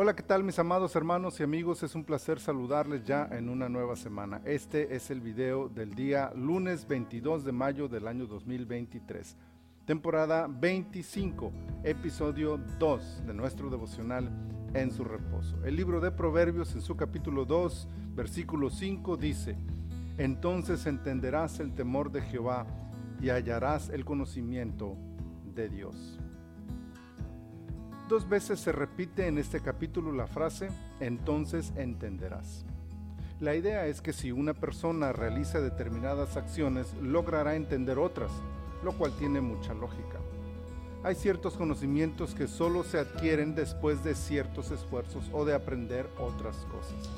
Hola, ¿qué tal mis amados hermanos y amigos? Es un placer saludarles ya en una nueva semana. Este es el video del día lunes 22 de mayo del año 2023, temporada 25, episodio 2 de nuestro devocional en su reposo. El libro de Proverbios en su capítulo 2, versículo 5 dice, entonces entenderás el temor de Jehová y hallarás el conocimiento de Dios. Dos veces se repite en este capítulo la frase, entonces entenderás. La idea es que si una persona realiza determinadas acciones, logrará entender otras, lo cual tiene mucha lógica. Hay ciertos conocimientos que solo se adquieren después de ciertos esfuerzos o de aprender otras cosas.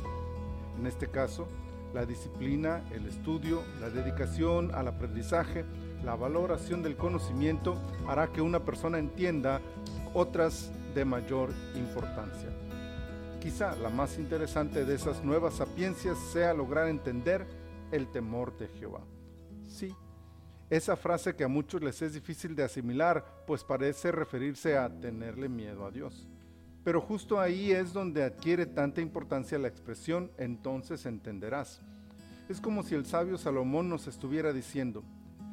En este caso, la disciplina, el estudio, la dedicación al aprendizaje, la valoración del conocimiento hará que una persona entienda otras de mayor importancia. Quizá la más interesante de esas nuevas sapiencias sea lograr entender el temor de Jehová. Sí, esa frase que a muchos les es difícil de asimilar, pues parece referirse a tenerle miedo a Dios. Pero justo ahí es donde adquiere tanta importancia la expresión entonces entenderás. Es como si el sabio Salomón nos estuviera diciendo,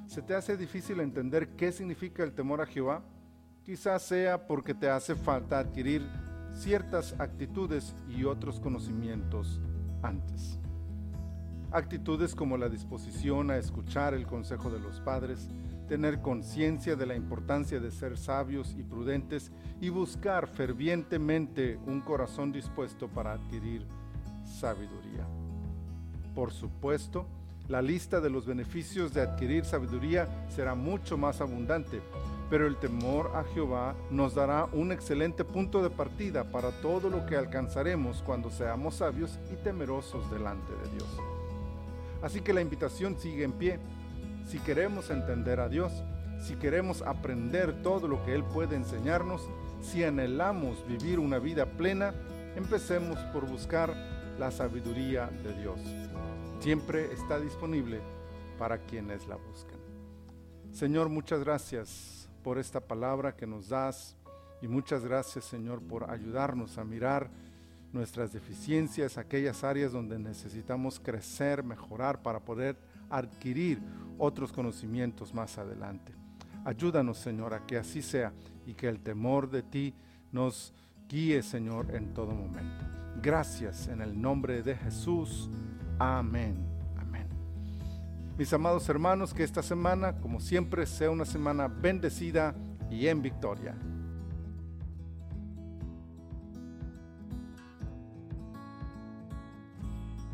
¿se te hace difícil entender qué significa el temor a Jehová? Quizás sea porque te hace falta adquirir ciertas actitudes y otros conocimientos antes. Actitudes como la disposición a escuchar el consejo de los padres, tener conciencia de la importancia de ser sabios y prudentes y buscar fervientemente un corazón dispuesto para adquirir sabiduría. Por supuesto, la lista de los beneficios de adquirir sabiduría será mucho más abundante, pero el temor a Jehová nos dará un excelente punto de partida para todo lo que alcanzaremos cuando seamos sabios y temerosos delante de Dios. Así que la invitación sigue en pie. Si queremos entender a Dios, si queremos aprender todo lo que Él puede enseñarnos, si anhelamos vivir una vida plena, empecemos por buscar la sabiduría de Dios. Siempre está disponible para quienes la buscan. Señor, muchas gracias por esta palabra que nos das y muchas gracias Señor por ayudarnos a mirar nuestras deficiencias, aquellas áreas donde necesitamos crecer, mejorar para poder adquirir otros conocimientos más adelante. Ayúdanos Señor a que así sea y que el temor de ti nos guíe Señor en todo momento. Gracias en el nombre de Jesús. Amén. Mis amados hermanos, que esta semana, como siempre, sea una semana bendecida y en victoria.